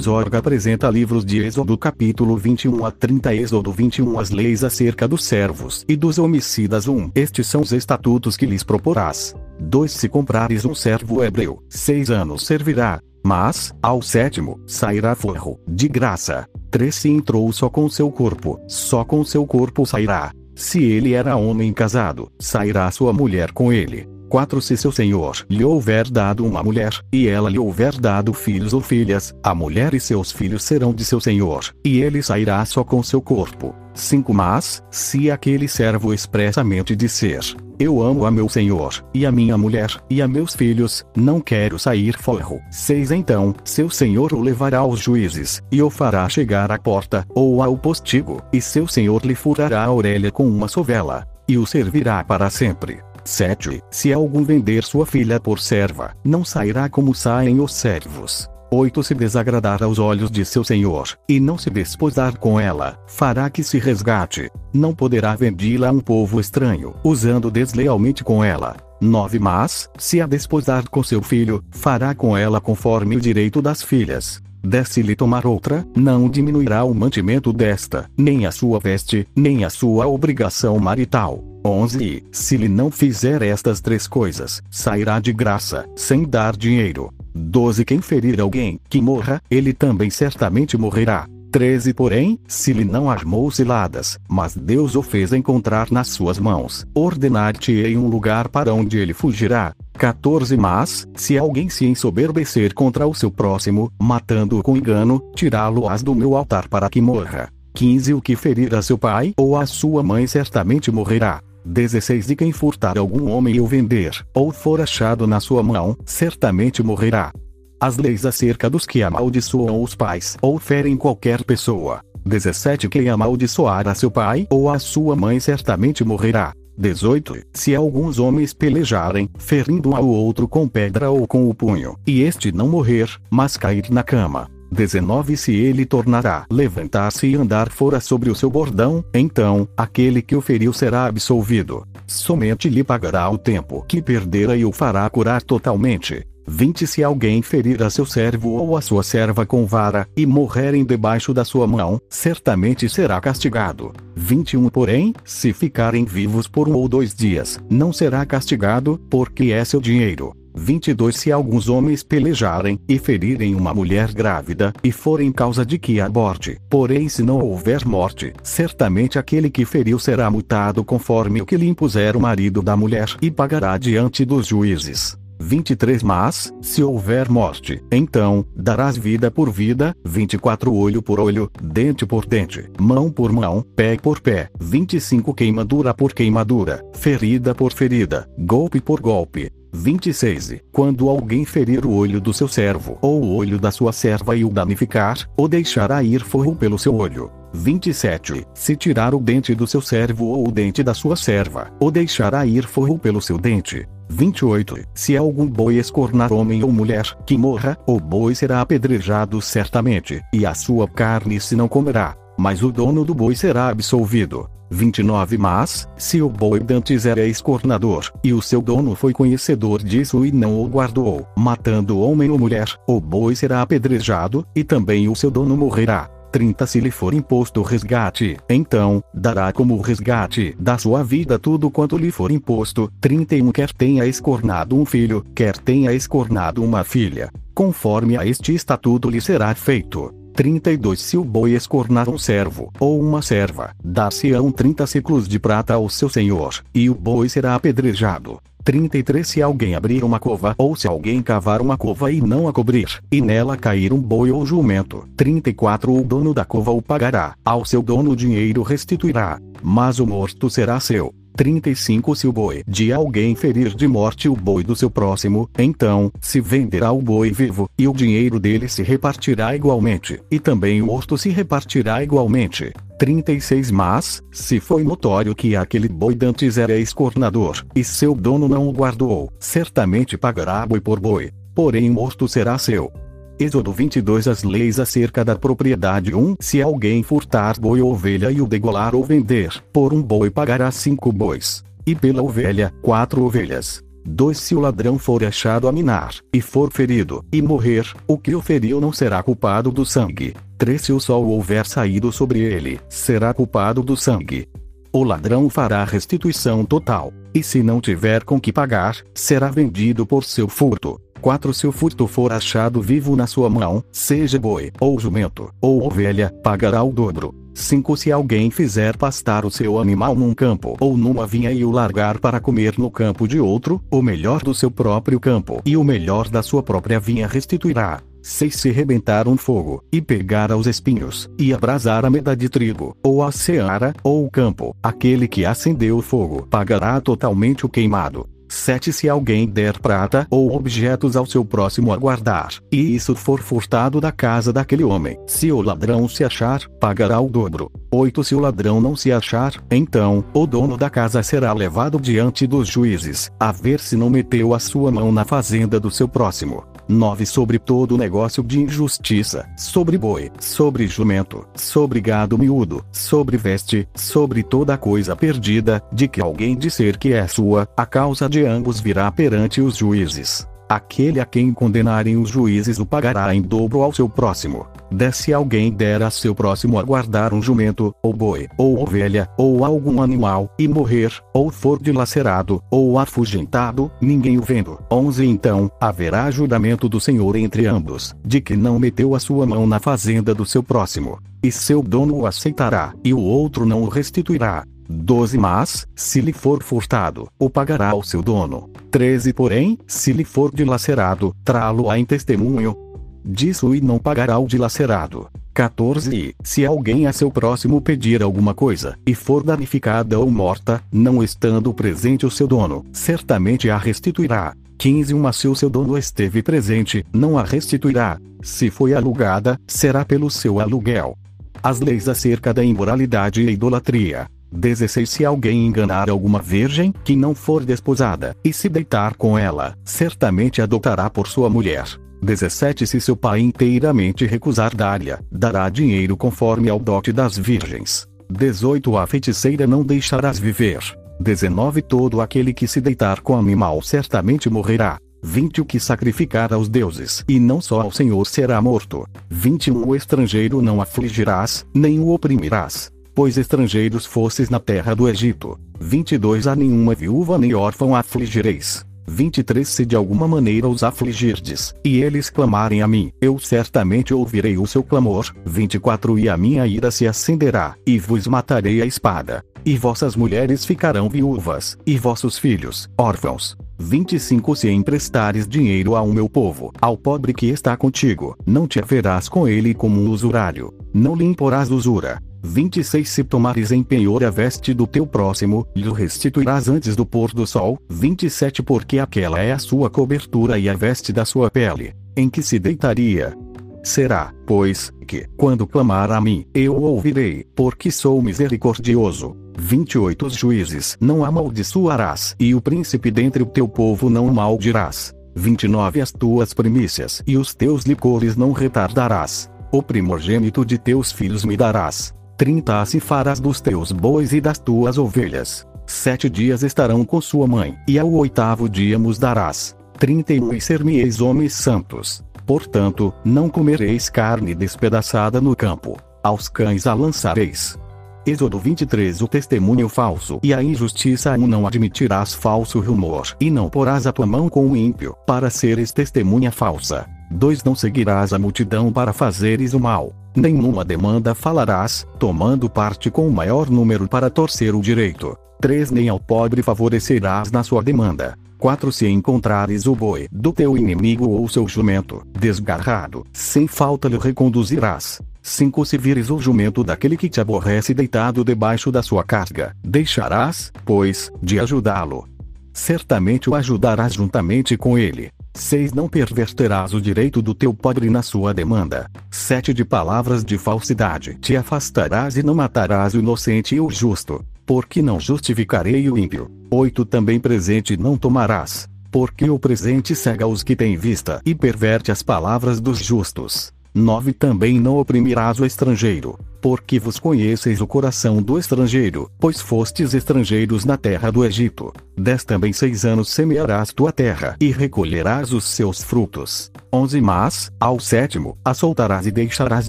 Zorga apresenta livros de Êxodo capítulo 21 a 30 Êxodo 21 As leis acerca dos servos e dos homicidas 1 Estes são os estatutos que lhes proporás. 2 Se comprares um servo hebreu, seis anos servirá, mas, ao sétimo, sairá forro, de graça. 3 Se entrou só com seu corpo, só com seu corpo sairá. Se ele era homem casado, sairá sua mulher com ele. 4 Se seu senhor lhe houver dado uma mulher, e ela lhe houver dado filhos ou filhas, a mulher e seus filhos serão de seu senhor, e ele sairá só com seu corpo. 5 Mas, se aquele servo expressamente disser: Eu amo a meu senhor, e a minha mulher, e a meus filhos, não quero sair forro. 6 Então, seu senhor o levará aos juízes, e o fará chegar à porta, ou ao postigo, e seu senhor lhe furará a orelha com uma sovela, e o servirá para sempre. 7. Se algum vender sua filha por serva, não sairá como saem os servos. 8. Se desagradar aos olhos de seu senhor, e não se desposar com ela, fará que se resgate. Não poderá vendê-la a um povo estranho, usando deslealmente com ela. 9. Mas, se a desposar com seu filho, fará com ela conforme o direito das filhas. 10. Se lhe tomar outra, não diminuirá o mantimento desta, nem a sua veste, nem a sua obrigação marital. 11. Se lhe não fizer estas três coisas, sairá de graça, sem dar dinheiro. 12. Quem ferir alguém, que morra, ele também certamente morrerá. 13 Porém, se lhe não armou ciladas, mas Deus o fez encontrar nas suas mãos, ordenar-te-ei um lugar para onde ele fugirá. 14 Mas, se alguém se ensoberbecer contra o seu próximo, matando-o com engano, tirá-lo-ás do meu altar para que morra. 15 O que ferir a seu pai ou a sua mãe certamente morrerá. 16 De quem furtar algum homem ou vender, ou for achado na sua mão, certamente morrerá. As leis acerca dos que amaldiçoam os pais ou ferem qualquer pessoa. 17 Quem amaldiçoar a seu pai ou a sua mãe certamente morrerá. 18. Se alguns homens pelejarem, ferindo um ao outro com pedra ou com o punho, e este não morrer, mas cair na cama, 19 Se ele tornará levantar-se e andar fora sobre o seu bordão, então, aquele que o feriu será absolvido. Somente lhe pagará o tempo que perdera e o fará curar totalmente. 20 Se alguém ferir a seu servo ou a sua serva com vara, e morrerem debaixo da sua mão, certamente será castigado. 21 Porém, se ficarem vivos por um ou dois dias, não será castigado, porque é seu dinheiro. 22 Se alguns homens pelejarem e ferirem uma mulher grávida, e forem causa de que aborte, porém se não houver morte, certamente aquele que feriu será multado conforme o que lhe impuser o marido da mulher e pagará diante dos juízes. 23 Mas, se houver morte, então, darás vida por vida, 24 Olho por olho, dente por dente, mão por mão, pé por pé, 25 Queimadura por queimadura, ferida por ferida, golpe por golpe, 26. Quando alguém ferir o olho do seu servo ou o olho da sua serva e o danificar, ou deixará ir forro pelo seu olho. 27. Se tirar o dente do seu servo ou o dente da sua serva, ou deixará ir forro pelo seu dente. 28. Se algum boi escornar homem ou mulher, que morra, o boi será apedrejado certamente, e a sua carne se não comerá, mas o dono do boi será absolvido. 29 Mas, se o boi dantes era escornador, e o seu dono foi conhecedor disso e não o guardou, matando homem ou mulher, o boi será apedrejado, e também o seu dono morrerá. 30 Se lhe for imposto resgate, então, dará como resgate da sua vida tudo quanto lhe for imposto. 31 Quer tenha escornado um filho, quer tenha escornado uma filha, conforme a este estatuto lhe será feito. 32 Se o boi escornar um servo, ou uma serva, dar-se-ão 30 ciclos de prata ao seu senhor, e o boi será apedrejado. 33 Se alguém abrir uma cova, ou se alguém cavar uma cova e não a cobrir, e nela cair um boi ou jumento. 34 O dono da cova o pagará, ao seu dono o dinheiro restituirá, mas o morto será seu. 35 Se o boi de alguém ferir de morte o boi do seu próximo, então, se venderá o boi vivo, e o dinheiro dele se repartirá igualmente, e também o morto se repartirá igualmente. 36 Mas, se foi notório que aquele boi dantes era escornador, e seu dono não o guardou, certamente pagará boi por boi, porém o morto será seu. Êxodo 22 As leis acerca da propriedade 1 Se alguém furtar boi ou ovelha e o degolar ou vender, por um boi pagará cinco bois. E pela ovelha, quatro ovelhas. 2 Se o ladrão for achado a minar, e for ferido, e morrer, o que o feriu não será culpado do sangue. 3 Se o sol houver saído sobre ele, será culpado do sangue. O ladrão fará restituição total, e se não tiver com que pagar, será vendido por seu furto. 4 Se o furto for achado vivo na sua mão, seja boi, ou jumento, ou ovelha, pagará o dobro. 5 Se alguém fizer pastar o seu animal num campo ou numa vinha e o largar para comer no campo de outro, o melhor do seu próprio campo e o melhor da sua própria vinha restituirá. 6 Se rebentar um fogo, e pegar aos espinhos, e abrasar a meda de trigo, ou a seara, ou o campo, aquele que acendeu o fogo pagará totalmente o queimado. 7 Se alguém der prata ou objetos ao seu próximo a guardar, e isso for furtado da casa daquele homem, se o ladrão se achar, pagará o dobro. 8 Se o ladrão não se achar, então, o dono da casa será levado diante dos juízes, a ver se não meteu a sua mão na fazenda do seu próximo. 9 Sobre todo negócio de injustiça, sobre boi, sobre jumento, sobre gado miúdo, sobre veste, sobre toda coisa perdida, de que alguém disser que é sua, a causa de ambos virá perante os juízes. Aquele a quem condenarem os juízes o pagará em dobro ao seu próximo. Desce alguém der a seu próximo a guardar um jumento, ou boi, ou ovelha, ou algum animal, e morrer, ou for dilacerado, ou afugentado, ninguém o vendo. 11 Então, haverá julgamento do Senhor entre ambos, de que não meteu a sua mão na fazenda do seu próximo. E seu dono o aceitará, e o outro não o restituirá. 12 Mas, se lhe for furtado, o pagará ao seu dono. 13 Porém, se lhe for dilacerado, trá-lo-á em testemunho. Disso e não pagará o dilacerado. 14 Se alguém a seu próximo pedir alguma coisa, e for danificada ou morta, não estando presente o seu dono, certamente a restituirá. 15 Uma se o seu dono esteve presente, não a restituirá. Se foi alugada, será pelo seu aluguel. As leis acerca da imoralidade e idolatria. 16 Se alguém enganar alguma virgem que não for desposada, e se deitar com ela, certamente adotará por sua mulher. 17 Se seu pai inteiramente recusar dar-lhe, dará dinheiro conforme ao dote das virgens. 18 A feiticeira não deixarás viver. 19 Todo aquele que se deitar com animal certamente morrerá. 20 O que sacrificar aos deuses e não só ao Senhor será morto. 21 O estrangeiro não afligirás, nem o oprimirás pois estrangeiros fosses na terra do Egito. 22 A nenhuma viúva nem órfão afligireis. 23 Se de alguma maneira os afligirdes, e eles clamarem a mim, eu certamente ouvirei o seu clamor. 24 E a minha ira se acenderá, e vos matarei a espada. E vossas mulheres ficarão viúvas, e vossos filhos, órfãos. 25 Se emprestares dinheiro ao meu povo, ao pobre que está contigo, não te haverás com ele como um usurário. Não lhe imporás usura, 26 Se tomares em penhor a veste do teu próximo, lhe restituirás antes do pôr do sol. 27 Porque aquela é a sua cobertura e a veste da sua pele, em que se deitaria. Será, pois, que, quando clamar a mim, eu ouvirei, porque sou misericordioso. 28 Os juízes não amaldiçoarás, e o príncipe dentre o teu povo não maldirás. 29 As tuas primícias e os teus licores não retardarás. O primogênito de teus filhos me darás. 30 assim farás dos teus bois e das tuas ovelhas. Sete dias estarão com sua mãe, e ao oitavo dia nos darás. 31 E ser-me-eis homens santos. Portanto, não comereis carne despedaçada no campo. Aos cães a lançareis. Êxodo 23 O testemunho falso e a injustiça um não admitirás falso rumor, e não porás a tua mão com o ímpio, para seres testemunha falsa. 2 Não seguirás a multidão para fazeres o mal nenhuma demanda falarás, tomando parte com o maior número para torcer o direito. 3. Nem ao pobre favorecerás na sua demanda. 4. Se encontrares o boi do teu inimigo ou seu jumento, desgarrado, sem falta lhe reconduzirás. 5. Se vires o jumento daquele que te aborrece deitado debaixo da sua carga, deixarás, pois, de ajudá-lo. Certamente o ajudarás juntamente com ele. 6. Não perverterás o direito do teu pobre na sua demanda. 7. De palavras de falsidade te afastarás e não matarás o inocente e o justo, porque não justificarei o ímpio. 8. Também presente não tomarás, porque o presente cega os que têm vista e perverte as palavras dos justos. 9 Também não oprimirás o estrangeiro, porque vos conheceis o coração do estrangeiro, pois fostes estrangeiros na terra do Egito. 10 Também seis anos semearás tua terra e recolherás os seus frutos. 11 Mas, ao sétimo, a soltarás e deixarás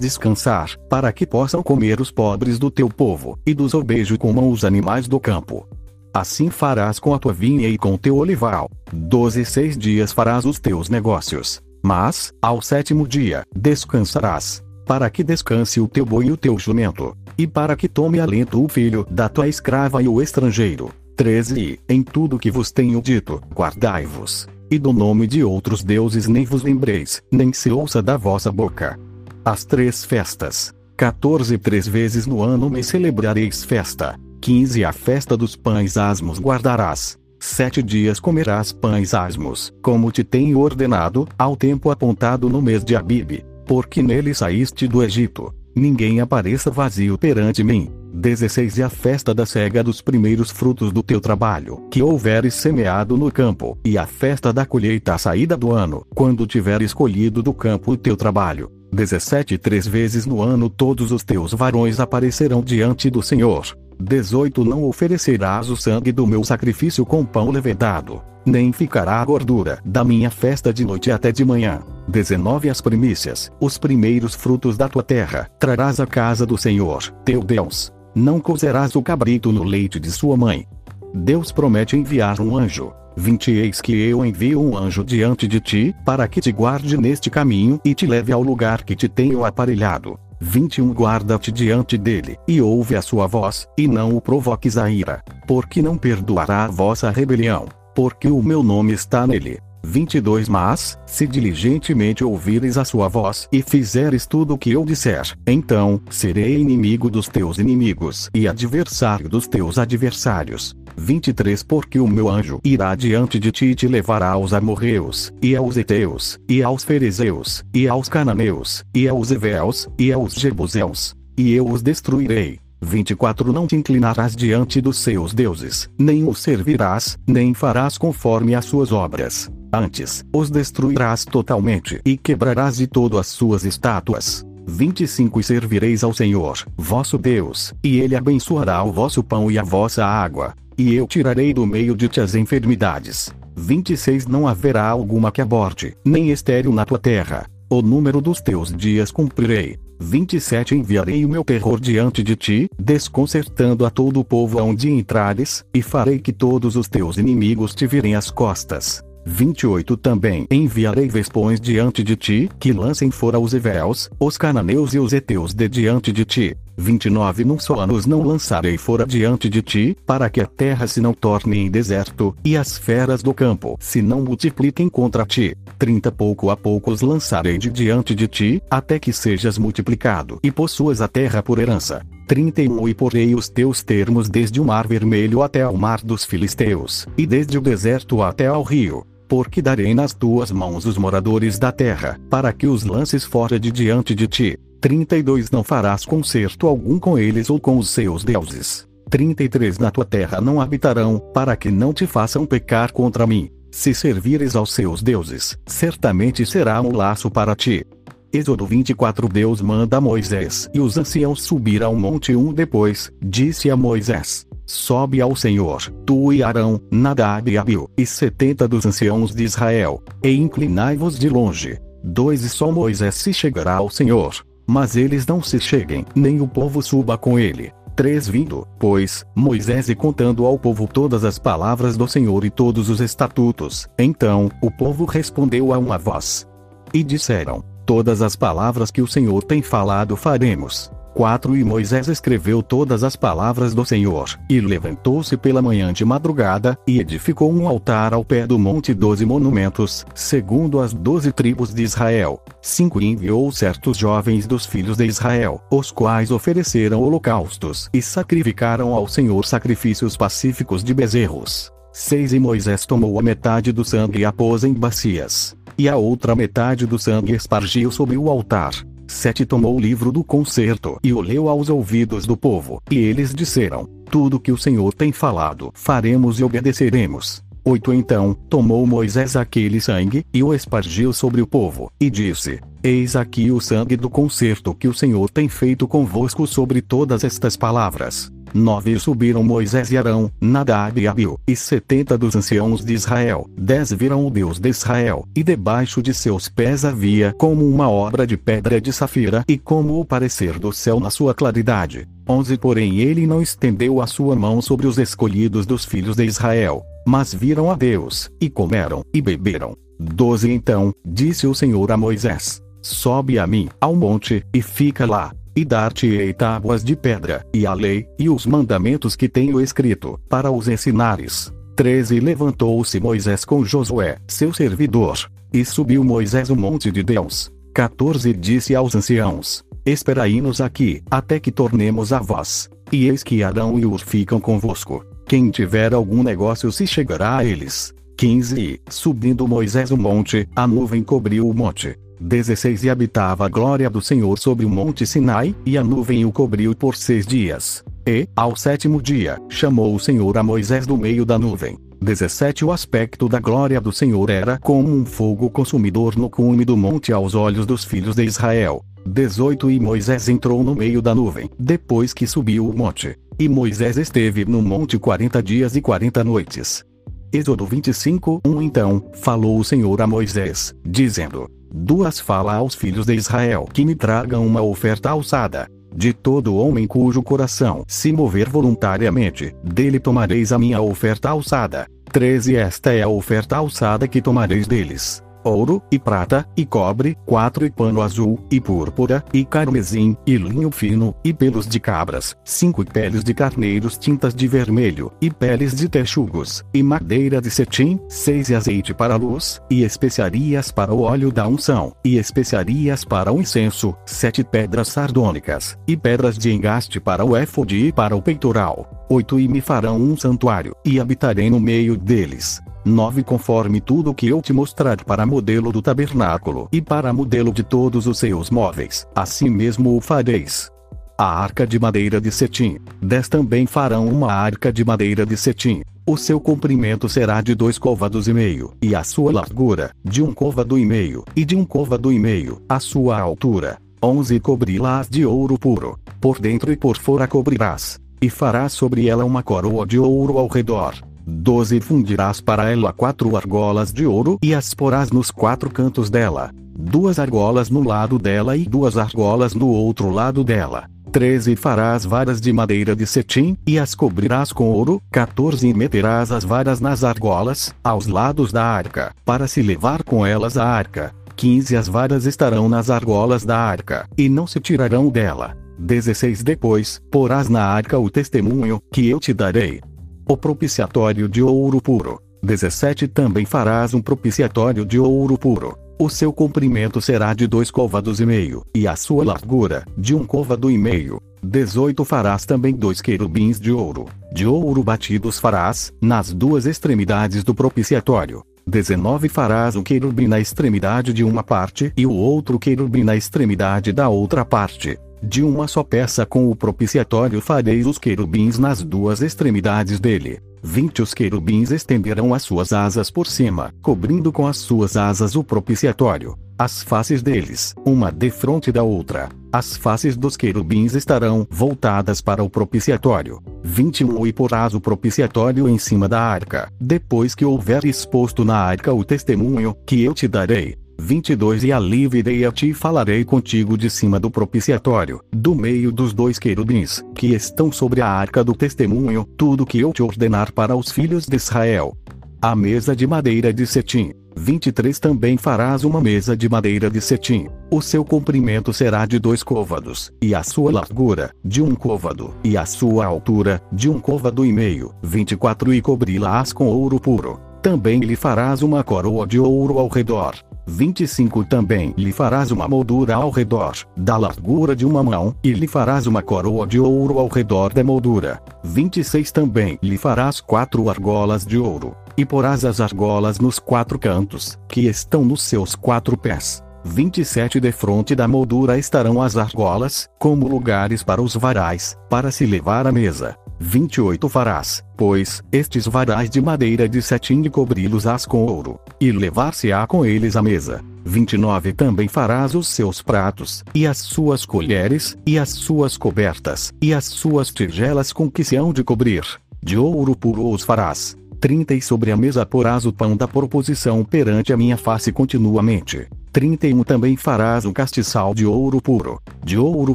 descansar, para que possam comer os pobres do teu povo, e dos obejos comam os animais do campo. Assim farás com a tua vinha e com o teu olival. Doze e seis dias farás os teus negócios. Mas, ao sétimo dia, descansarás. Para que descanse o teu boi e o teu jumento. E para que tome alento o filho da tua escrava e o estrangeiro. 13 E, em tudo que vos tenho dito, guardai-vos. E do nome de outros deuses nem vos lembreis, nem se ouça da vossa boca. As três festas. 14 Três vezes no ano me celebrareis festa. 15 A festa dos pães asmos guardarás. Sete dias comerás pães asmos, como te tenho ordenado, ao tempo apontado no mês de Abib, porque nele saíste do Egito. Ninguém apareça vazio perante mim. 16 E a festa da cega dos primeiros frutos do teu trabalho, que houveres semeado no campo, e a festa da colheita à saída do ano, quando tiveres colhido do campo o teu trabalho. 17 Três vezes no ano todos os teus varões aparecerão diante do Senhor 18 Não oferecerás o sangue do meu sacrifício com pão levedado, nem ficará a gordura da minha festa de noite até de manhã. 19 As primícias, os primeiros frutos da tua terra, trarás à casa do Senhor, teu Deus. Não cozerás o cabrito no leite de sua mãe. Deus promete enviar um anjo. 20 Eis que eu envio um anjo diante de ti, para que te guarde neste caminho e te leve ao lugar que te tenho aparelhado. 21 Guarda-te diante dele, e ouve a sua voz, e não o provoques a ira, porque não perdoará a vossa rebelião, porque o meu nome está nele. 22 Mas, se diligentemente ouvires a sua voz e fizeres tudo o que eu disser, então, serei inimigo dos teus inimigos e adversário dos teus adversários. 23 Porque o meu anjo irá diante de ti e te levará aos amorreus, e aos eteus, e aos ferezeus, e aos cananeus, e aos eveus, e aos jebuseus, e eu os destruirei. 24 Não te inclinarás diante dos seus deuses, nem os servirás, nem farás conforme as suas obras. Antes, os destruirás totalmente e quebrarás de todo as suas estátuas. 25 E servireis ao Senhor, vosso Deus, e ele abençoará o vosso pão e a vossa água, e eu tirarei do meio de ti as enfermidades. 26 Não haverá alguma que aborte, nem estéril na tua terra. O número dos teus dias cumprirei. 27 Enviarei o meu terror diante de ti, desconcertando a todo o povo aonde entrares, e farei que todos os teus inimigos te virem as costas. 28 Também enviarei vespões diante de ti, que lancem fora os Evéus, os cananeus e os heteus de diante de ti. 29 Num só ano os não lançarei fora diante de ti, para que a terra se não torne em deserto, e as feras do campo se não multipliquem contra ti. 30 Pouco a pouco os lançarei de diante de ti, até que sejas multiplicado e possuas a terra por herança. 31 E porei os teus termos desde o mar vermelho até ao mar dos filisteus, e desde o deserto até ao rio porque darei nas tuas mãos os moradores da terra, para que os lances fora de diante de ti. 32 Não farás concerto algum com eles ou com os seus deuses. 33 Na tua terra não habitarão, para que não te façam pecar contra mim. Se servires aos seus deuses, certamente será um laço para ti. Êxodo 24 Deus manda Moisés e os anciãos subir ao monte um depois, disse a Moisés: Sobe ao Senhor, tu e Arão, Nadab e Abiu, e setenta dos anciãos de Israel, e inclinai-vos de longe. Dois e só Moisés se chegará ao Senhor. Mas eles não se cheguem, nem o povo suba com ele. 3 Vindo, pois, Moisés e contando ao povo todas as palavras do Senhor e todos os estatutos. Então, o povo respondeu a uma voz. E disseram: Todas as palavras que o Senhor tem falado faremos. 4 E Moisés escreveu todas as palavras do Senhor, e levantou-se pela manhã de madrugada, e edificou um altar ao pé do monte doze monumentos, segundo as doze tribos de Israel. 5 E enviou certos jovens dos filhos de Israel, os quais ofereceram holocaustos e sacrificaram ao Senhor sacrifícios pacíficos de bezerros. 6 E Moisés tomou a metade do sangue e a pôs em bacias, e a outra metade do sangue espargiu sobre o altar. 7 Tomou o livro do concerto e o leu aos ouvidos do povo, e eles disseram: Tudo que o Senhor tem falado, faremos e obedeceremos. 8 Então, tomou Moisés aquele sangue, e o espargiu sobre o povo, e disse: Eis aqui o sangue do concerto que o Senhor tem feito convosco sobre todas estas palavras. 9 Subiram Moisés e Arão, Nadab e Abiu, e setenta dos anciãos de Israel. 10 Viram o Deus de Israel, e debaixo de seus pés havia como uma obra de pedra de safira e como o parecer do céu na sua claridade. 11 Porém ele não estendeu a sua mão sobre os escolhidos dos filhos de Israel, mas viram a Deus, e comeram, e beberam. 12 Então, disse o Senhor a Moisés: Sobe a mim, ao monte, e fica lá, e dar-te-ei tábuas de pedra, e a lei, e os mandamentos que tenho escrito, para os ensinares. 13 Levantou-se Moisés com Josué, seu servidor, e subiu Moisés o monte de Deus. 14 Disse aos anciãos: Esperai-nos aqui, até que tornemos a vós. E eis que Arão e Ur ficam convosco. Quem tiver algum negócio se chegará a eles. 15 Subindo Moisés o monte, a nuvem cobriu o monte. 16 E habitava a glória do Senhor sobre o monte Sinai, e a nuvem o cobriu por seis dias. E, ao sétimo dia, chamou o Senhor a Moisés do meio da nuvem. 17 O aspecto da glória do Senhor era como um fogo consumidor no cume do monte aos olhos dos filhos de Israel. 18 E Moisés entrou no meio da nuvem, depois que subiu o monte. E Moisés esteve no monte quarenta dias e quarenta noites. Êxodo 25, 1 Então, falou o Senhor a Moisés, dizendo: Duas fala aos filhos de Israel que me tragam uma oferta alçada. De todo homem cujo coração se mover voluntariamente, dele tomareis a minha oferta alçada. 13 Esta é a oferta alçada que tomareis deles ouro, e prata, e cobre, quatro e pano azul, e púrpura, e carmesim, e linho fino, e pelos de cabras, cinco peles de carneiros tintas de vermelho, e peles de texugos, e madeira de cetim, seis e azeite para a luz, e especiarias para o óleo da unção, e especiarias para o incenso, sete pedras sardônicas, e pedras de engaste para o éfode e para o peitoral. Oito e me farão um santuário, e habitarei no meio deles 9 Conforme tudo o que eu te mostrar para modelo do tabernáculo e para modelo de todos os seus móveis, assim mesmo o fareis. A arca de madeira de cetim. 10 Também farão uma arca de madeira de cetim. O seu comprimento será de dois côvados e meio, e a sua largura, de um côvado e meio, e de um côvado e meio, a sua altura. 11 Cobri-las de ouro puro. Por dentro e por fora cobrirás. E farás sobre ela uma coroa de ouro ao redor 12 Fundirás para ela quatro argolas de ouro e as porás nos quatro cantos dela. Duas argolas no lado dela e duas argolas no outro lado dela. 13 Farás varas de madeira de cetim, e as cobrirás com ouro. 14 Meterás as varas nas argolas, aos lados da arca, para se levar com elas a arca. 15 As varas estarão nas argolas da arca, e não se tirarão dela. 16 Depois, porás na arca o testemunho, que eu te darei o propiciatório de ouro puro. 17 Também farás um propiciatório de ouro puro. O seu comprimento será de dois côvados e meio, e a sua largura, de um côvado e meio. 18 Farás também dois querubins de ouro. De ouro batidos farás, nas duas extremidades do propiciatório. 19 Farás um querubim na extremidade de uma parte e o outro querubim na extremidade da outra parte. De uma só peça com o propiciatório fareis os querubins nas duas extremidades dele. Vinte os querubins estenderão as suas asas por cima, cobrindo com as suas asas o propiciatório. As faces deles, uma defronte da outra. As faces dos querubins estarão voltadas para o propiciatório. 21 E porás o propiciatório em cima da arca, depois que houver exposto na arca o testemunho, que eu te darei 22 E ali virei a ti e falarei contigo de cima do propiciatório, do meio dos dois querubins, que estão sobre a arca do testemunho, tudo que eu te ordenar para os filhos de Israel. A mesa de madeira de cetim. 23 Também farás uma mesa de madeira de cetim. O seu comprimento será de dois côvados, e a sua largura, de um côvado, e a sua altura, de um côvado e meio. 24 E cobri-las com ouro puro. Também lhe farás uma coroa de ouro ao redor 25 Também lhe farás uma moldura ao redor, da largura de uma mão, e lhe farás uma coroa de ouro ao redor da moldura. 26 Também lhe farás quatro argolas de ouro, e porás as argolas nos quatro cantos, que estão nos seus quatro pés. 27 De fronte da moldura estarão as argolas, como lugares para os varais, para se levar à mesa. 28 farás, pois, estes varais de madeira de cetim e cobri-los-ás com ouro, e levar-se-á com eles à mesa. 29 Também farás os seus pratos, e as suas colheres, e as suas cobertas, e as suas tigelas com que se hão de cobrir. De ouro puro os farás. 30 E sobre a mesa porás o pão da proposição perante a minha face continuamente. 31 Também farás um castiçal de ouro puro. De ouro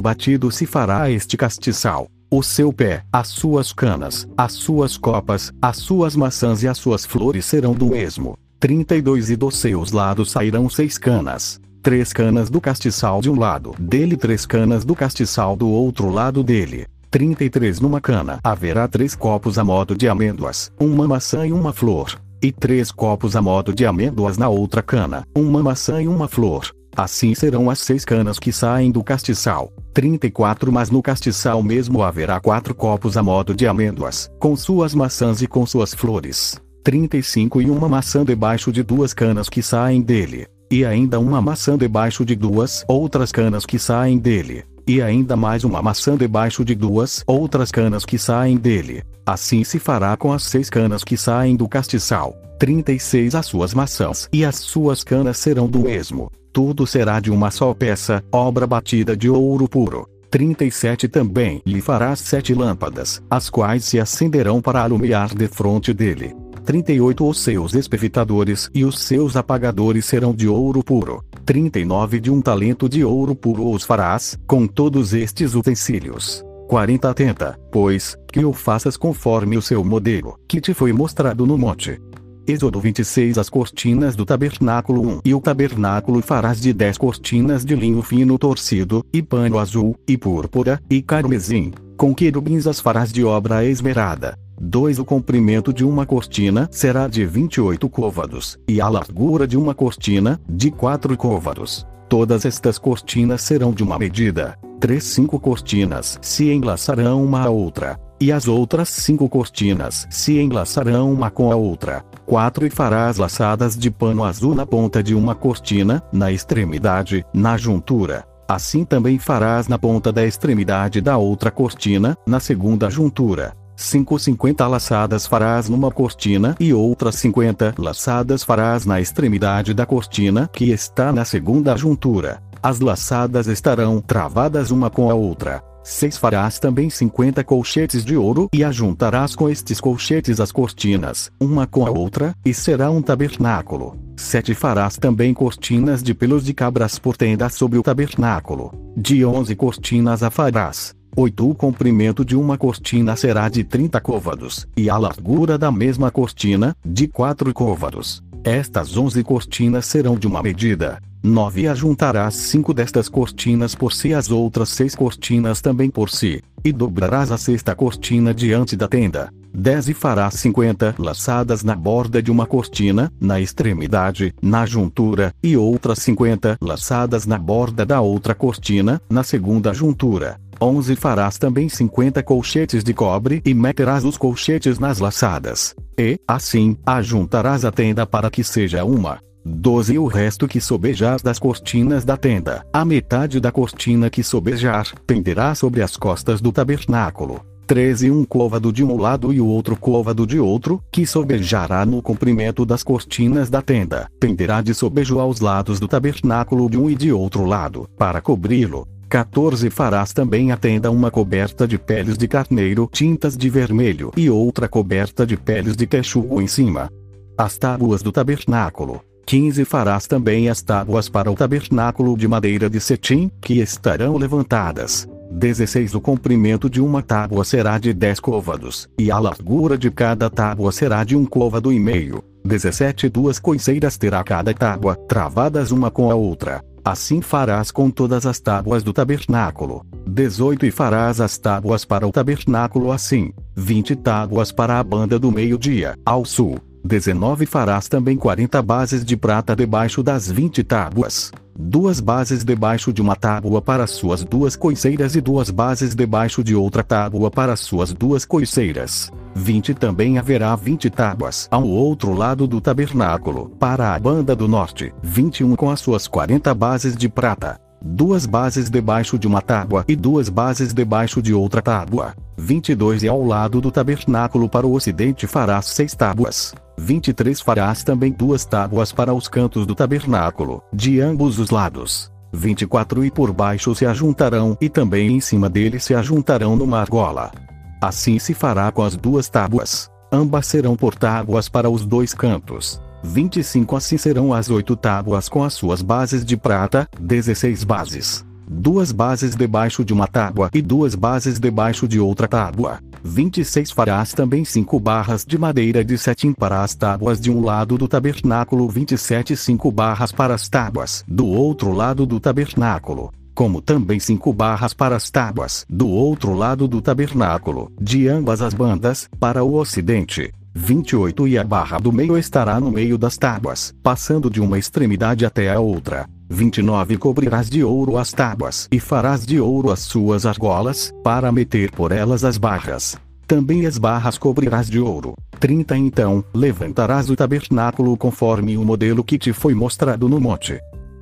batido se fará este castiçal o seu pé, as suas canas, as suas copas, as suas maçãs e as suas flores serão do mesmo. 32 E dos seus lados sairão seis canas. Três canas do castiçal de um lado dele, três canas do castiçal do outro lado dele. 33 Numa cana haverá três copos a modo de amêndoas, uma maçã e uma flor. E três copos a modo de amêndoas na outra cana, uma maçã e uma flor. Assim serão as seis canas que saem do castiçal. 34 Mas no castiçal mesmo haverá quatro copos a modo de amêndoas, com suas maçãs e com suas flores. 35 E uma maçã debaixo de duas canas que saem dele. E ainda uma maçã debaixo de duas outras canas que saem dele. E ainda mais uma maçã debaixo de duas outras canas que saem dele. Assim se fará com as seis canas que saem do castiçal. 36 As suas maçãs e as suas canas serão do mesmo tudo será de uma só peça, obra batida de ouro puro. 37 Também lhe farás sete lâmpadas, as quais se acenderão para alumiar de fronte dele. 38 Os seus espevitadores e os seus apagadores serão de ouro puro. 39 De um talento de ouro puro os farás, com todos estes utensílios. 40 Atenta, pois, que o faças conforme o seu modelo, que te foi mostrado no monte. Êxodo 26 As cortinas do tabernáculo 1 E o tabernáculo farás de 10 cortinas de linho fino torcido, e pano azul, e púrpura, e carmesim. Com querubins as farás de obra esmerada. 2 O comprimento de uma cortina será de 28 côvados, e a largura de uma cortina, de 4 côvados. Todas estas cortinas serão de uma medida. 3 Cinco cortinas se enlaçarão uma à outra, e as outras cinco cortinas se enlaçarão uma com a outra. 4 E farás laçadas de pano azul na ponta de uma cortina, na extremidade, na juntura. Assim também farás na ponta da extremidade da outra cortina, na segunda juntura. 5 50 laçadas farás numa cortina e outras 50 laçadas farás na extremidade da cortina que está na segunda juntura. As laçadas estarão travadas uma com a outra. 6 farás também 50 colchetes de ouro e ajuntarás com estes colchetes as cortinas, uma com a outra, e será um tabernáculo. 7 farás também cortinas de pelos de cabras por tenda sobre o tabernáculo. De 11 cortinas a farás. 8 O comprimento de uma cortina será de 30 côvados, e a largura da mesma cortina, de 4 côvados. Estas 11 cortinas serão de uma medida. 9 Ajuntarás cinco destas cortinas por si as outras seis cortinas também por si, e dobrarás a sexta cortina diante da tenda. 10 E farás cinquenta laçadas na borda de uma cortina, na extremidade, na juntura, e outras cinquenta laçadas na borda da outra cortina, na segunda juntura. 11 Farás também cinquenta colchetes de cobre e meterás os colchetes nas laçadas. E, assim, ajuntarás a tenda para que seja uma. 12 E o resto que sobejar das cortinas da tenda, a metade da cortina que sobejar, penderá sobre as costas do tabernáculo. 13 Um côvado de um lado e o outro côvado de outro, que sobejará no comprimento das cortinas da tenda, penderá de sobejo aos lados do tabernáculo de um e de outro lado, para cobri-lo. 14 Farás também a tenda uma coberta de peles de carneiro tintas de vermelho e outra coberta de peles de texugo em cima. As tábuas do tabernáculo 15 Farás também as tábuas para o tabernáculo de madeira de cetim, que estarão levantadas. 16 O comprimento de uma tábua será de 10 côvados, e a largura de cada tábua será de um côvado e meio. 17 Duas coiceiras terá cada tábua, travadas uma com a outra. Assim farás com todas as tábuas do tabernáculo. 18 E farás as tábuas para o tabernáculo assim: 20 tábuas para a banda do meio-dia, ao sul 19 Farás também 40 bases de prata debaixo das 20 tábuas. Duas bases debaixo de uma tábua para suas duas coiceiras e duas bases debaixo de outra tábua para suas duas coiceiras. 20 Também haverá 20 tábuas ao outro lado do tabernáculo, para a banda do norte. 21 Com as suas 40 bases de prata. duas bases debaixo de uma tábua e duas bases debaixo de outra tábua. 22 E ao lado do tabernáculo para o ocidente farás seis tábuas. 23 Farás também duas tábuas para os cantos do tabernáculo, de ambos os lados. 24 E por baixo se ajuntarão, e também em cima dele se ajuntarão numa argola. Assim se fará com as duas tábuas. Ambas serão por tábuas para os dois cantos. 25 Assim serão as oito tábuas com as suas bases de prata, 16 bases. Duas bases debaixo de uma tábua e duas bases debaixo de outra tábua. 26 Farás também cinco barras de madeira de cetim para as tábuas de um lado do tabernáculo 27 cinco barras para as tábuas do outro lado do tabernáculo como também cinco barras para as tábuas do outro lado do tabernáculo, de ambas as bandas, para o ocidente. 28 E a barra do meio estará no meio das tábuas, passando de uma extremidade até a outra. 29 Cobrirás de ouro as tábuas e farás de ouro as suas argolas, para meter por elas as barras. Também as barras cobrirás de ouro. 30 Então, levantarás o tabernáculo conforme o modelo que te foi mostrado no monte.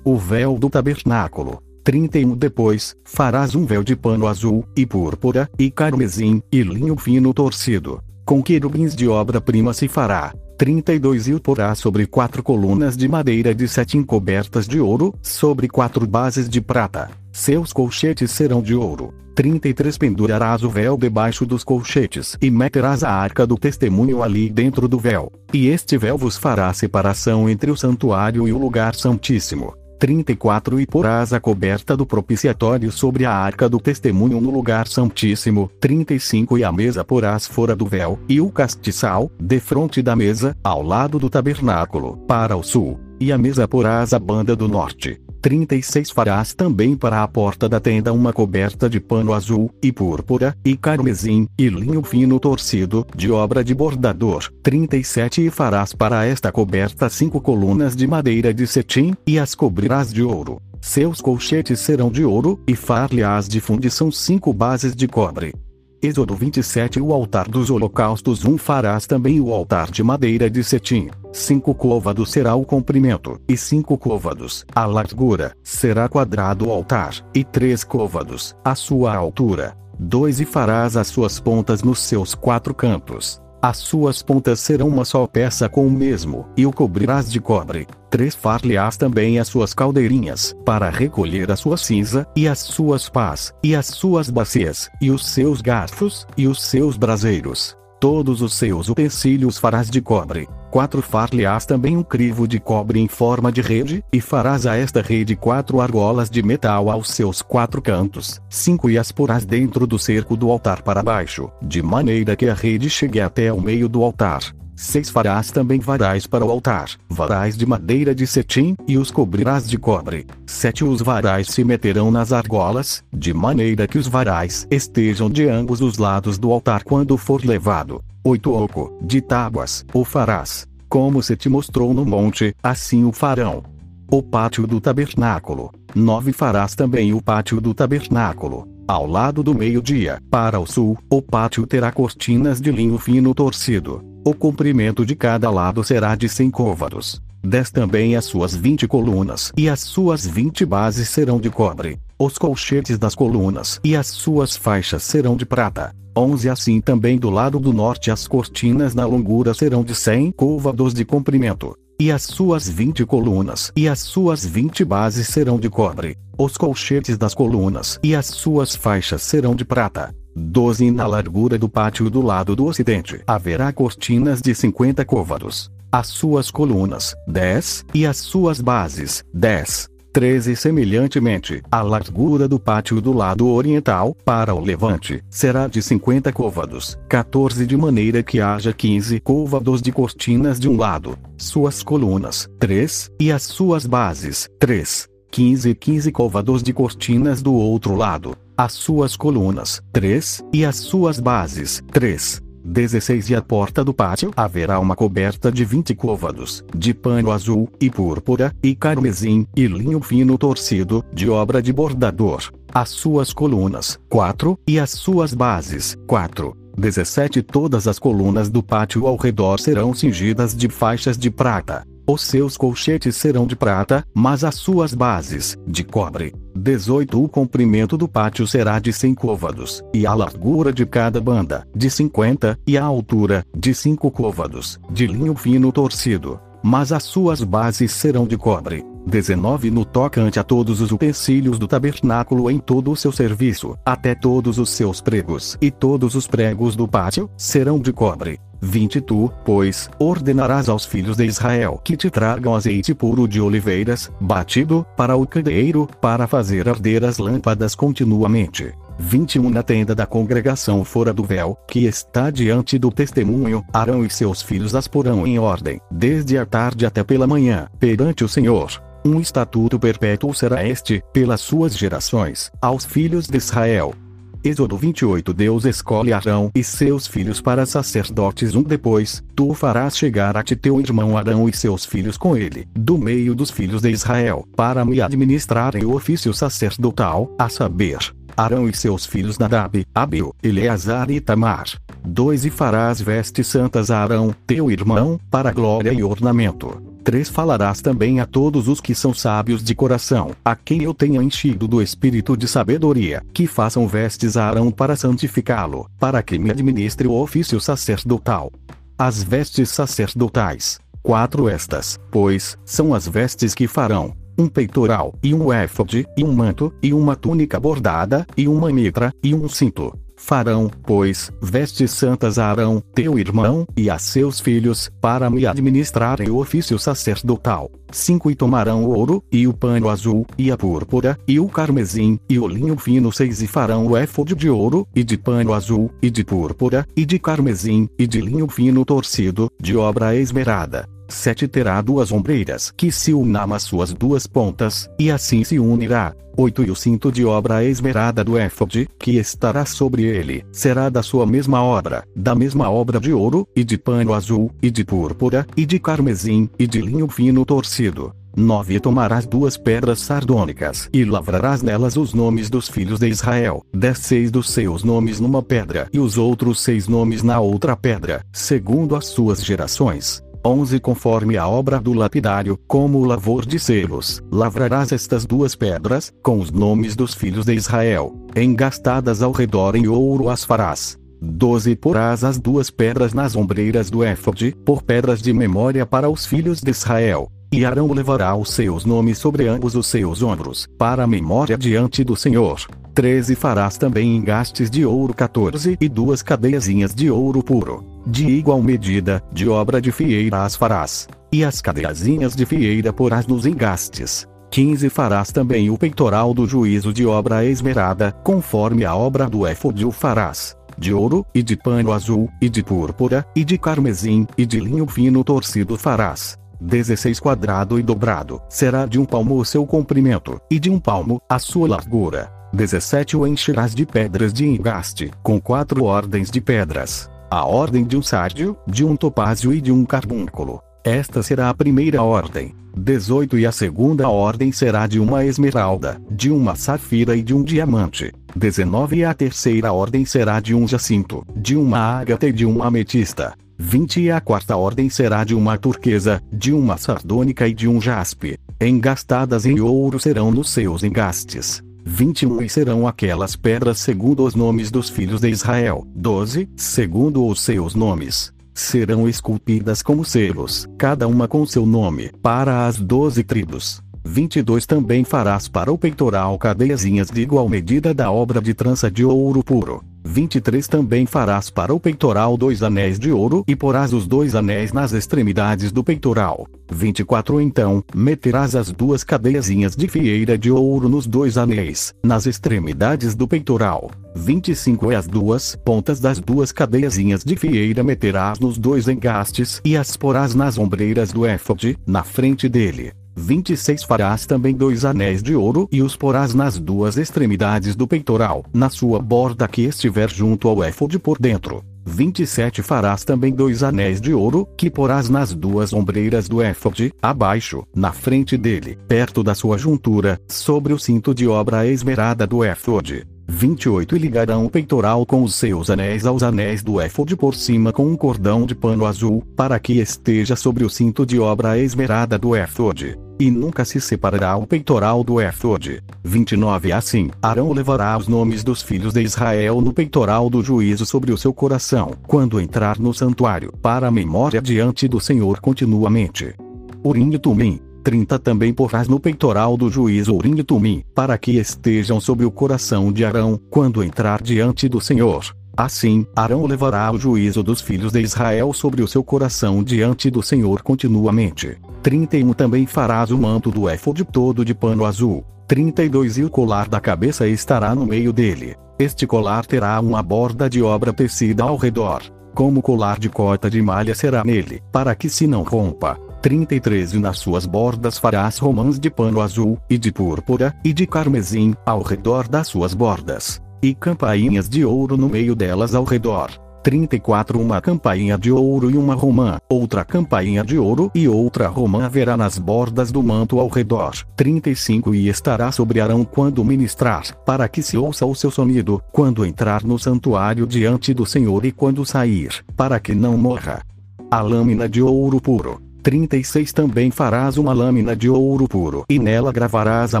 O véu do tabernáculo. 31 Depois, farás um véu de pano azul, e púrpura, e carmesim, e linho fino torcido com querubins de obra-prima se fará. 32 E o porá sobre quatro colunas de madeira de cetim cobertas de ouro, sobre quatro bases de prata. Seus colchetes serão de ouro. 33 Pendurarás o véu debaixo dos colchetes e meterás a arca do testemunho ali dentro do véu. E este véu vos fará separação entre o santuário e o lugar santíssimo. 34 E porás a coberta do propiciatório sobre a arca do testemunho no lugar santíssimo. 35 E a mesa porás fora do véu, e o castiçal, defronte da mesa, ao lado do tabernáculo, para o sul. E a mesa porás a banda do norte. 36 Farás também para a porta da tenda uma coberta de pano azul, e púrpura, e carmesim, e linho fino torcido, de obra de bordador. 37 E farás para esta coberta cinco colunas de madeira de cetim, e as cobrirás de ouro. Seus colchetes serão de ouro, e far-lhe-ás de fundição cinco bases de cobre. Êxodo 27 O altar dos holocaustos 1 Farás também o altar de madeira de cetim. Cinco côvados será o comprimento, e cinco côvados, a largura, será quadrado o altar, e três côvados, a sua altura. Dois e farás as suas pontas nos seus quatro cantos. As suas pontas serão uma só peça com o mesmo, e o cobrirás de cobre. Três far-lhe-ás também as suas caldeirinhas, para recolher a sua cinza, e as suas pás, e as suas bacias, e os seus garfos, e os seus braseiros. Todos os seus utensílios farás de cobre. 4 Far-lhe-ás também um crivo de cobre em forma de rede, e farás a esta rede quatro argolas de metal aos seus quatro cantos. 5 E as porás dentro do cerco do altar para baixo, de maneira que a rede chegue até o meio do altar. 6 Farás também varais para o altar, varais de madeira de cetim, e os cobrirás de cobre. 7 Os varais se meterão nas argolas, de maneira que os varais estejam de ambos os lados do altar quando for levado. 8 Oco, de tábuas, o farás. Como se te mostrou no monte, assim o farão. O pátio do tabernáculo. 9 Farás também o pátio do tabernáculo. Ao lado do meio-dia, para o sul, o pátio terá cortinas de linho fino torcido. O comprimento de cada lado será de 100 côvados. 10 também as suas 20 colunas e as suas 20 bases serão de cobre. Os colchetes das colunas e as suas faixas serão de prata. 11 Assim também do lado do norte as cortinas na longura serão de 100 côvados de comprimento. E as suas 20 colunas e as suas 20 bases serão de cobre. Os colchetes das colunas e as suas faixas serão de prata. 12 Na largura do pátio do lado do ocidente haverá cortinas de 50 côvados. As suas colunas, 10, e as suas bases, 10. 13 Semelhantemente, a largura do pátio do lado oriental, para o levante, será de 50 côvados, 14 de maneira que haja 15 côvados de cortinas de um lado, suas colunas, 3, e as suas bases, 3. 15 15 côvados de cortinas do outro lado, as suas colunas, 3, e as suas bases, 3. 16 E a porta do pátio haverá uma coberta de 20 côvados, de pano azul, e púrpura, e carmesim, e linho fino torcido, de obra de bordador. As suas colunas, 4, e as suas bases, 4. 17 Todas as colunas do pátio ao redor serão cingidas de faixas de prata. Os seus colchetes serão de prata, mas as suas bases, de cobre. 18 O comprimento do pátio será de 100 côvados, e a largura de cada banda, de 50, e a altura, de 5 côvados, de linho fino torcido. Mas as suas bases serão de cobre. 19 No tocante a todos os utensílios do tabernáculo em todo o seu serviço, até todos os seus pregos e todos os pregos do pátio, serão de cobre. 20 Tu, pois, ordenarás aos filhos de Israel que te tragam azeite puro de oliveiras, batido, para o candeeiro, para fazer arder as lâmpadas continuamente. 21 Na tenda da congregação fora do véu, que está diante do testemunho, Arão e seus filhos as porão em ordem, desde a tarde até pela manhã, perante o Senhor. Um estatuto perpétuo será este, pelas suas gerações, aos filhos de Israel. Êxodo 28 Deus escolhe Arão e seus filhos para sacerdotes um depois, tu farás chegar a ti teu irmão Arão e seus filhos com ele, do meio dos filhos de Israel, para me administrarem o ofício sacerdotal, a saber, Arão e seus filhos Nadab, Abiu, Eleazar e Tamar. 2 E farás vestes santas a Arão, teu irmão, para glória e ornamento. 3 Falarás também a todos os que são sábios de coração, a quem eu tenha enchido do espírito de sabedoria, que façam vestes a Arão para santificá-lo, para que me administre o ofício sacerdotal. As vestes sacerdotais. 4 Estas, pois, são as vestes que farão, um peitoral, e um éfode, e um manto, e uma túnica bordada, e uma mitra, e um cinto. Farão, pois, vestes santas a Arão, teu irmão, e a seus filhos, para me administrarem o ofício sacerdotal. 5 E tomarão o ouro, e o pano azul, e a púrpura, e o carmesim, e o linho fino. 6 E farão o éfode de ouro, e de pano azul, e de púrpura, e de carmesim, e de linho fino torcido, de obra esmerada. 7 terá duas ombreiras que se unam às suas duas pontas, e assim se unirá. 8 E o cinto de obra esmerada do éfode, que estará sobre ele, será da sua mesma obra, da mesma obra de ouro, e de pano azul, e de púrpura, e de carmesim, e de linho fino torcido. 9 E tomarás duas pedras sardônicas, e lavrarás nelas os nomes dos filhos de Israel, dez seis dos seus nomes numa pedra, e os outros seis nomes na outra pedra, segundo as suas gerações. 11 Conforme a obra do lapidário, como o lavor de selos, lavrarás estas duas pedras, com os nomes dos filhos de Israel, engastadas ao redor em ouro as farás. 12 Porás as duas pedras nas ombreiras do éfode, por pedras de memória para os filhos de Israel. E Arão levará os seus nomes sobre ambos os seus ombros, para a memória diante do Senhor. 13 Farás também engastes de ouro 14 e duas cadeiazinhas de ouro puro de igual medida, de obra de fieira as farás. E as cadeiazinhas de fieira porás nos engastes. 15 Farás também o peitoral do juízo de obra esmerada, conforme a obra do éfode o farás. De ouro, e de pano azul, e de púrpura, e de carmesim, e de linho fino torcido farás. 16 quadrado e dobrado, será de um palmo o seu comprimento, e de um palmo, a sua largura. 17 O encherás de pedras de engaste, com quatro ordens de pedras a ordem de um sárdio, de um topázio e de um carbúnculo. Esta será a primeira ordem. 18 E a segunda ordem será de uma esmeralda, de uma safira e de um diamante. 19 E a terceira ordem será de um jacinto, de uma ágata e de uma ametista. 20 E a quarta ordem será de uma turquesa, de uma sardônica e de um jaspe. Engastadas em ouro serão nos seus engastes. 21 E serão aquelas pedras segundo os nomes dos filhos de Israel. 12 Segundo os seus nomes. Serão esculpidas como selos, cada uma com seu nome, para as doze tribos. 22 Também farás para o peitoral cadeiazinhas de igual medida da obra de trança de ouro puro. 23 Também farás para o peitoral dois anéis de ouro e porás os dois anéis nas extremidades do peitoral. 24 Então, meterás as duas cadeiazinhas de fieira de ouro nos dois anéis, nas extremidades do peitoral. 25 E as duas pontas das duas cadeiazinhas de fieira meterás nos dois engastes e as porás nas ombreiras do éfode, na frente dele. 26 Farás também dois anéis de ouro e os porás nas duas extremidades do peitoral, na sua borda que estiver junto ao éfode por dentro. 27 Farás também dois anéis de ouro, que porás nas duas ombreiras do éfode, abaixo, na frente dele, perto da sua juntura, sobre o cinto de obra esmerada do éfode. 28 E ligarão o peitoral com os seus anéis aos anéis do éfode por cima com um cordão de pano azul, para que esteja sobre o cinto de obra esmerada do éfode. E nunca se separará o peitoral do éfode. 29 Assim, Arão levará os nomes dos filhos de Israel no peitoral do juízo sobre o seu coração, quando entrar no santuário, para a memória diante do Senhor continuamente. Urim e Tumim, 30 também porás no peitoral do juiz Urim e Tumim, para que estejam sobre o coração de Arão, quando entrar diante do Senhor. Assim, Arão levará o juízo dos filhos de Israel sobre o seu coração diante do Senhor continuamente. 31 Também farás o manto do éfode todo de pano azul. 32 E o colar da cabeça estará no meio dele. Este colar terá uma borda de obra tecida ao redor. Como colar de cota de malha será nele, para que se não rompa. 33 E nas suas bordas farás romãs de pano azul, e de púrpura, e de carmesim, ao redor das suas bordas. E campainhas de ouro no meio delas ao redor. 34 Uma campainha de ouro e uma romã, outra campainha de ouro e outra romã haverá nas bordas do manto ao redor. 35 E estará sobre Arão quando ministrar, para que se ouça o seu sonido, quando entrar no santuário diante do Senhor e quando sair, para que não morra. A lâmina de ouro puro. 36 Também farás uma lâmina de ouro puro e nela gravarás a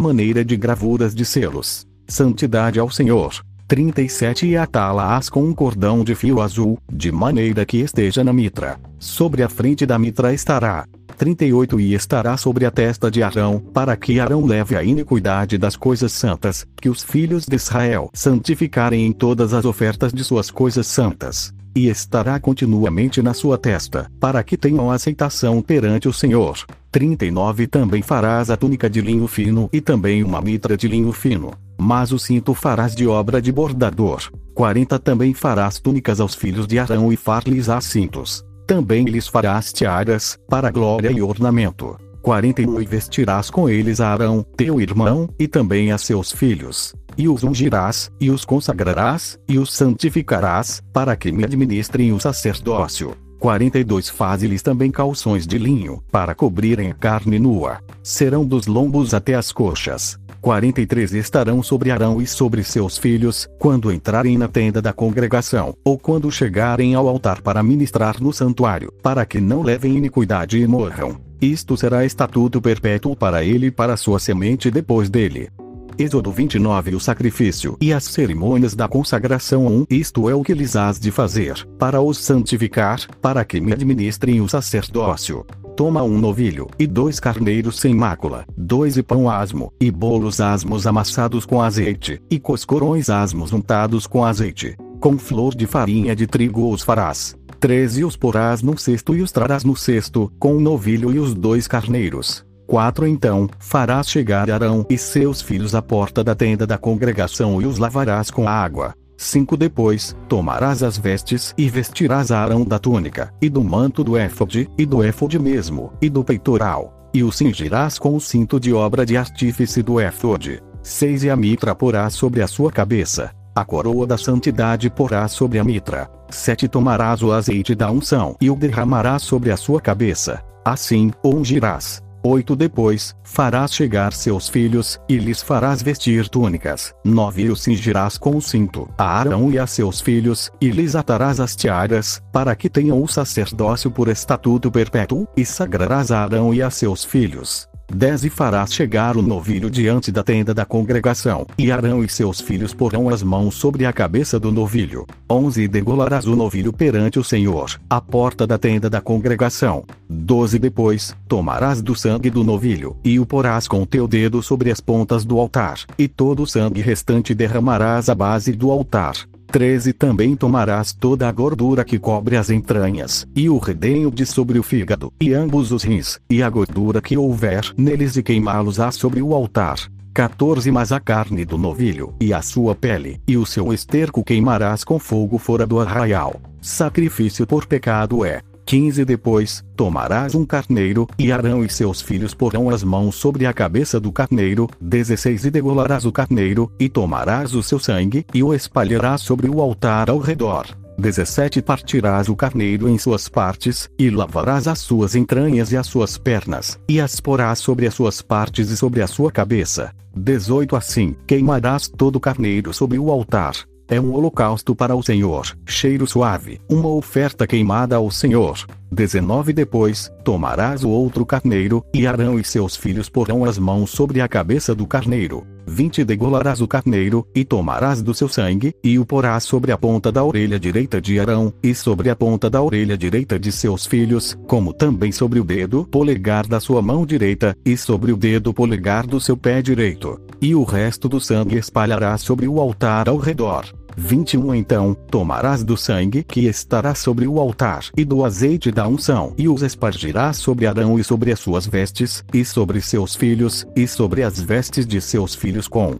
maneira de gravuras de selos. Santidade ao Senhor. 37 E atá-la-ás com um cordão de fio azul, de maneira que esteja na mitra. Sobre a frente da mitra estará. 38 E estará sobre a testa de Arão, para que Arão leve a iniquidade das coisas santas, que os filhos de Israel santificarem em todas as ofertas de suas coisas santas e estará continuamente na sua testa, para que tenham aceitação perante o Senhor. 39 Também farás a túnica de linho fino e também uma mitra de linho fino. Mas o cinto farás de obra de bordador. 40 Também farás túnicas aos filhos de Arão e far-lhes cintos. Também lhes farás tiaras, para glória e ornamento. 41 E vestirás com eles a Arão, teu irmão, e também a seus filhos e os ungirás, e os consagrarás, e os santificarás, para que me administrem o sacerdócio. 42 Faze-lhes também calções de linho, para cobrirem a carne nua. Serão dos lombos até as coxas. 43 Estarão sobre Arão e sobre seus filhos, quando entrarem na tenda da congregação, ou quando chegarem ao altar para ministrar no santuário, para que não levem iniquidade e morram. Isto será estatuto perpétuo para ele e para sua semente depois dele. Êxodo 29 O sacrifício e as cerimônias da consagração 1 Isto é o que lhes has de fazer, para os santificar, para que me administrem o sacerdócio. Toma um novilho, e dois carneiros sem mácula, dois e pão asmo, e bolos asmos amassados com azeite, e coscorões asmos untados com azeite. Com flor de farinha de trigo os farás. Treze os porás num cesto e os trarás no cesto, com o novilho e os dois carneiros 4 Então, farás chegar Arão e seus filhos à porta da tenda da congregação e os lavarás com água. 5 Depois, tomarás as vestes e vestirás Arão da túnica, e do manto do éfode, e do éfode mesmo, e do peitoral, e o cingirás com o cinto de obra de artífice do éfode. 6 E a mitra porás sobre a sua cabeça, a coroa da santidade porás sobre a mitra. 7 Tomarás o azeite da unção e o derramarás sobre a sua cabeça. Assim, ungirás. 8 Depois, farás chegar seus filhos, e lhes farás vestir túnicas. 9 E os cingirás com o cinto, a Arão e a seus filhos, e lhes atarás as tiaras, para que tenham o sacerdócio por estatuto perpétuo, e sagrarás a Arão e a seus filhos. 10 E farás chegar o novilho diante da tenda da congregação, e Arão e seus filhos porão as mãos sobre a cabeça do novilho. 11 E degolarás o novilho perante o Senhor, à porta da tenda da congregação. 12 Depois, tomarás do sangue do novilho, e o porás com teu dedo sobre as pontas do altar, e todo o sangue restante derramarás à base do altar. 13 Também tomarás toda a gordura que cobre as entranhas, e o redenho de sobre o fígado, e ambos os rins, e a gordura que houver neles e queimá-los-á sobre o altar. 14 Mas a carne do novilho, e a sua pele, e o seu esterco queimarás com fogo fora do arraial. Sacrifício por pecado é. 15 Depois, tomarás um carneiro, e Arão e seus filhos porão as mãos sobre a cabeça do carneiro. 16 E degolarás o carneiro, e tomarás o seu sangue, e o espalharás sobre o altar ao redor. 17 Partirás o carneiro em suas partes, e lavarás as suas entranhas e as suas pernas, e as porás sobre as suas partes e sobre a sua cabeça. 18 Assim, queimarás todo o carneiro sobre o altar. É um holocausto para o Senhor, cheiro suave, uma oferta queimada ao Senhor. 19 Depois, tomarás o outro carneiro, e Arão e seus filhos porão as mãos sobre a cabeça do carneiro. 20 Degolarás o carneiro, e tomarás do seu sangue, e o porás sobre a ponta da orelha direita de Arão, e sobre a ponta da orelha direita de seus filhos, como também sobre o dedo polegar da sua mão direita, e sobre o dedo polegar do seu pé direito. E o resto do sangue espalharás sobre o altar ao redor. 21 Então, tomarás do sangue que estará sobre o altar e do azeite da unção e os espargirás sobre Arão e sobre as suas vestes, e sobre seus filhos, e sobre as vestes de seus filhos com